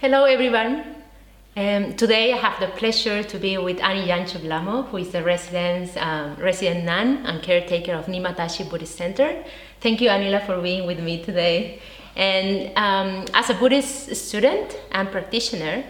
Hello, everyone. Um, today I have the pleasure to be with Annie Yancho Blamo, who is the resident, um, resident nun and caretaker of Nyima Tashi Buddhist Center. Thank you, Anila, for being with me today. And um, as a Buddhist student and practitioner,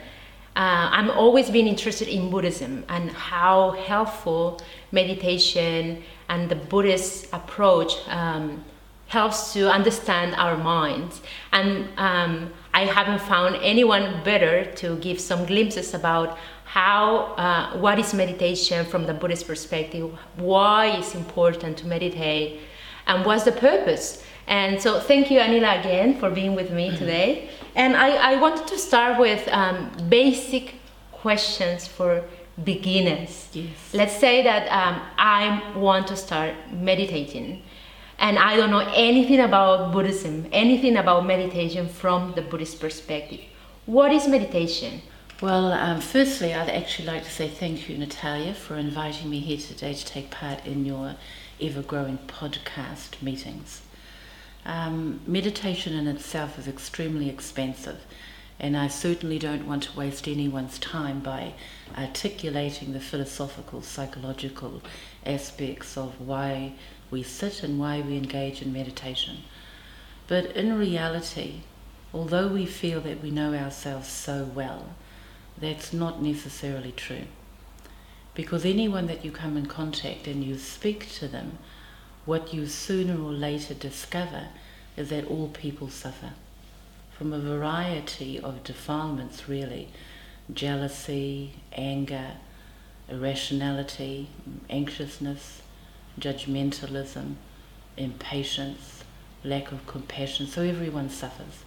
uh, I'm always been interested in Buddhism and how helpful meditation and the Buddhist approach um, helps to understand our minds. And um, I haven't found anyone better to give some glimpses about how, uh, what is meditation from the Buddhist perspective, why it's important to meditate, and what's the purpose. And so, thank you, Anila, again for being with me today. And I, I wanted to start with um, basic questions for beginners. Yes. Let's say that um, I want to start meditating and I don't know anything about Buddhism, anything about meditation from the Buddhist perspective. What is meditation? Well, um, firstly, I'd actually like to say thank you, Natalia, for inviting me here today to take part in your ever growing podcast meetings. Um, meditation in itself is extremely expensive, and I certainly don't want to waste anyone's time by articulating the philosophical, psychological aspects of why we sit and why we engage in meditation. But in reality, although we feel that we know ourselves so well, that's not necessarily true. Because anyone that you come in contact and you speak to them, what you sooner or later discover is that all people suffer from a variety of defilements, really jealousy, anger, irrationality, anxiousness, judgmentalism, impatience, lack of compassion. So everyone suffers.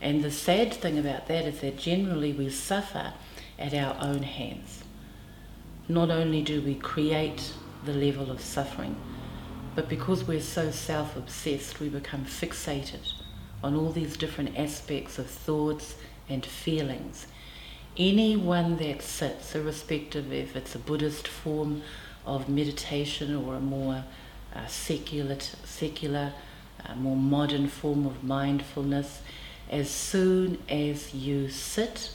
And the sad thing about that is that generally we suffer at our own hands. Not only do we create the level of suffering, but because we're so self obsessed, we become fixated on all these different aspects of thoughts and feelings. Anyone that sits, irrespective if it's a Buddhist form of meditation or a more uh, secular, secular uh, more modern form of mindfulness, as soon as you sit,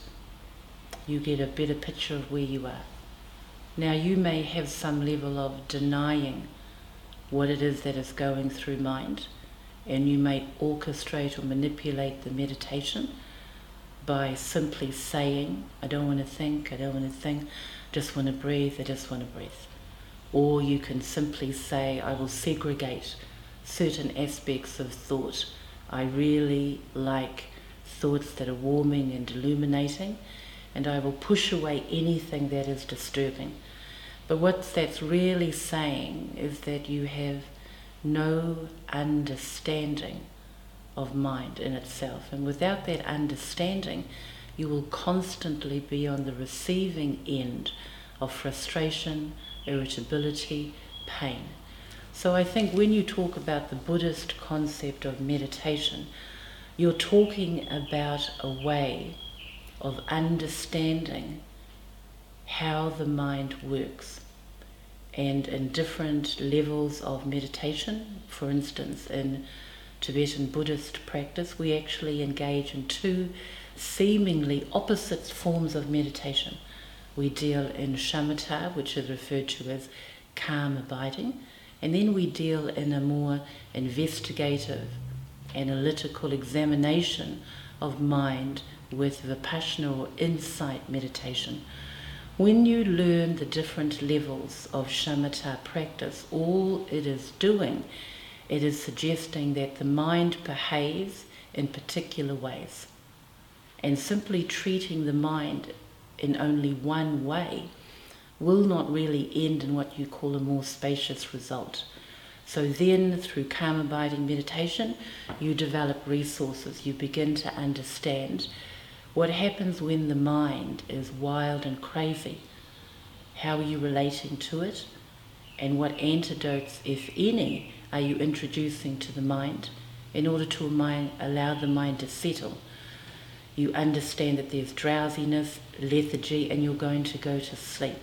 you get a better picture of where you are. Now, you may have some level of denying what it is that is going through mind, and you may orchestrate or manipulate the meditation by simply saying, I don't want to think, I don't want to think, just want to breathe, I just want to breathe. Or you can simply say, I will segregate certain aspects of thought. I really like thoughts that are warming and illuminating, and I will push away anything that is disturbing. But what that's really saying is that you have no understanding of mind in itself. And without that understanding, you will constantly be on the receiving end of frustration, irritability, pain. So I think when you talk about the Buddhist concept of meditation, you're talking about a way of understanding how the mind works. And in different levels of meditation, for instance, in Tibetan Buddhist practice, we actually engage in two seemingly opposite forms of meditation. We deal in shamatha, which is referred to as calm abiding, and then we deal in a more investigative, analytical examination of mind with vipassana or insight meditation. When you learn the different levels of shamatha practice, all it is doing, it is suggesting that the mind behaves in particular ways. And simply treating the mind in only one way will not really end in what you call a more spacious result. So then, through calm abiding meditation, you develop resources. You begin to understand what happens when the mind is wild and crazy. How are you relating to it? And what antidotes, if any, are you introducing to the mind in order to allow the mind to settle? You understand that there's drowsiness, lethargy, and you're going to go to sleep.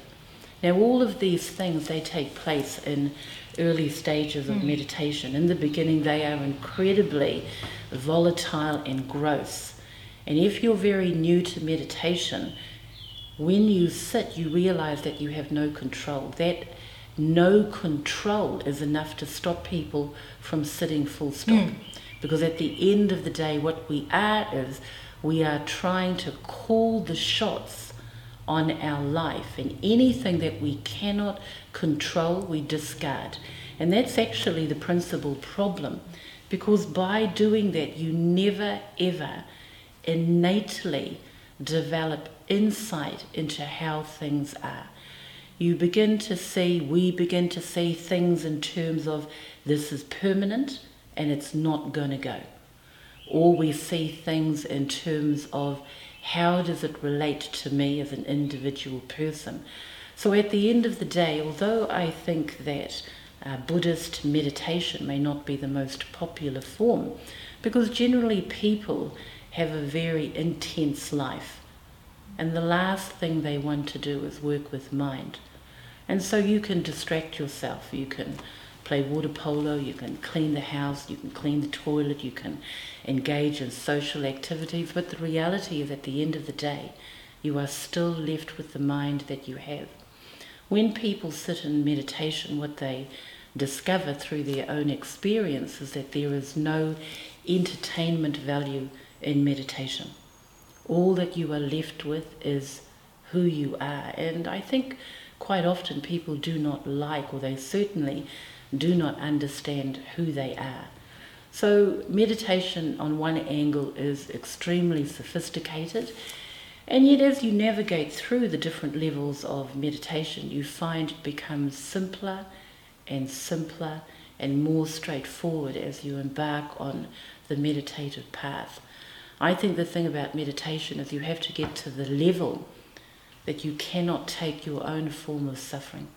Now, all of these things they take place in early stages of mm. meditation. In the beginning, they are incredibly volatile and gross, And if you're very new to meditation, when you sit, you realize that you have no control. That no control is enough to stop people from sitting full stop. Mm. Because at the end of the day, what we are is we are trying to call the shots on our life, and anything that we cannot control, we discard. And that's actually the principal problem, because by doing that, you never ever innately develop insight into how things are. You begin to see, we begin to see things in terms of this is permanent and it's not going to go or we see things in terms of how does it relate to me as an individual person. So at the end of the day, although I think that uh, Buddhist meditation may not be the most popular form, because generally people have a very intense life, and the last thing they want to do is work with mind. And so you can distract yourself, you can play water polo, you can clean the house, you can clean the toilet, you can engage in social activities, but the reality is at the end of the day, you are still left with the mind that you have. When people sit in meditation, what they discover through their own experience is that there is no entertainment value in meditation. All that you are left with is who you are. And I think quite often people do not like, or they certainly do not understand who they are. So, meditation on one angle is extremely sophisticated, and yet, as you navigate through the different levels of meditation, you find it becomes simpler and simpler and more straightforward as you embark on the meditative path. I think the thing about meditation is you have to get to the level that you cannot take your own form of suffering.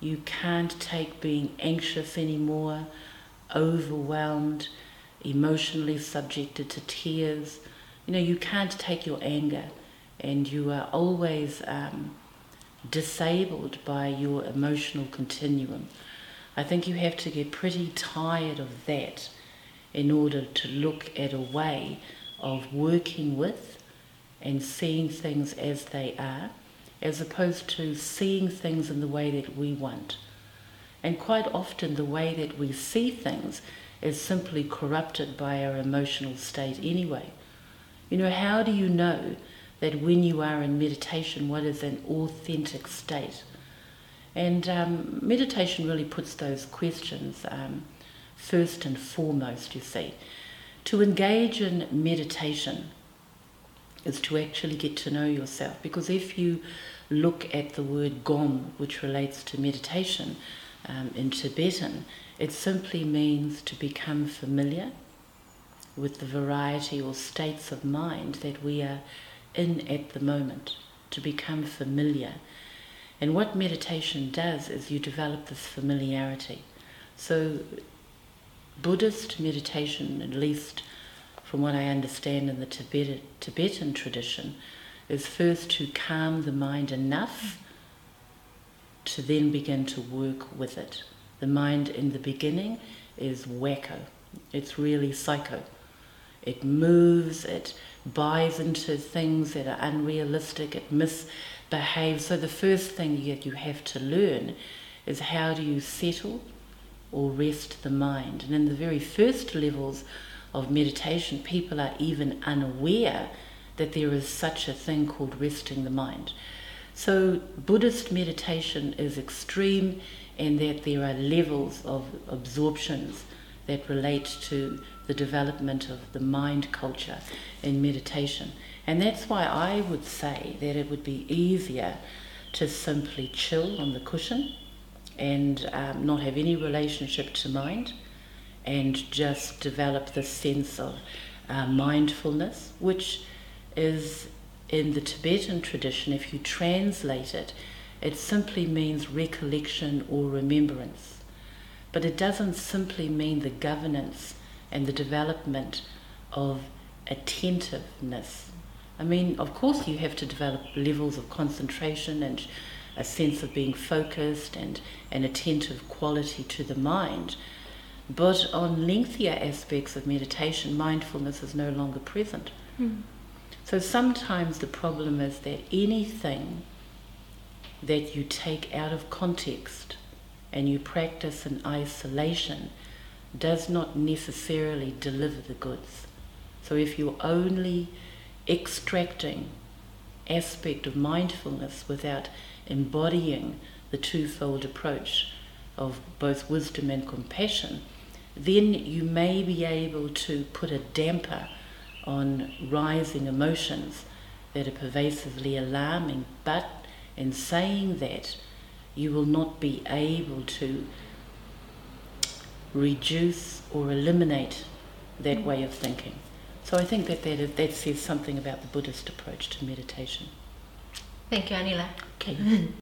You can't take being anxious anymore, overwhelmed, emotionally subjected to tears. You know, you can't take your anger, and you are always um, disabled by your emotional continuum. I think you have to get pretty tired of that in order to look at a way of working with and seeing things as they are as opposed to seeing things in the way that we want. And quite often, the way that we see things is simply corrupted by our emotional state anyway. You know, how do you know that when you are in meditation, what is an authentic state? And um, meditation really puts those questions um, first and foremost, you see. To engage in meditation is to actually get to know yourself. Because if you look at the word gom, which relates to meditation um, in Tibetan, it simply means to become familiar with the variety or states of mind that we are in at the moment, to become familiar. And what meditation does is you develop this familiarity. So, Buddhist meditation, at least from what I understand in the Tibetan, Tibetan tradition, is first to calm the mind enough to then begin to work with it. The mind in the beginning is wacko, it's really psycho. It moves, it buys into things that are unrealistic, it misbehaves. So, the first thing that you have to learn is how do you settle or rest the mind. And in the very first levels of meditation, people are even unaware that there is such a thing called resting the mind. So, Buddhist meditation is extreme in that there are levels of absorptions that relate to the development of the mind culture in meditation. And that's why I would say that it would be easier to simply chill on the cushion and um, not have any relationship to mind and just develop this sense of uh, mindfulness, which is in the Tibetan tradition, if you translate it, it simply means recollection or remembrance. But it doesn't simply mean the governance and the development of attentiveness. I mean, of course, you have to develop levels of concentration and a sense of being focused and an attentive quality to the mind. But on lengthier aspects of meditation, mindfulness is no longer present. Mm. So sometimes the problem is that anything that you take out of context and you practice in isolation does not necessarily deliver the goods. So if you're only extracting aspect of mindfulness without embodying the twofold approach of both wisdom and compassion, then you may be able to put a damper on rising emotions that are pervasively alarming. But in saying that, you will not be able to reduce or eliminate that mm. way of thinking. So I think that that, that says something about the Buddhist approach to meditation. Thank you, Anila. Okay.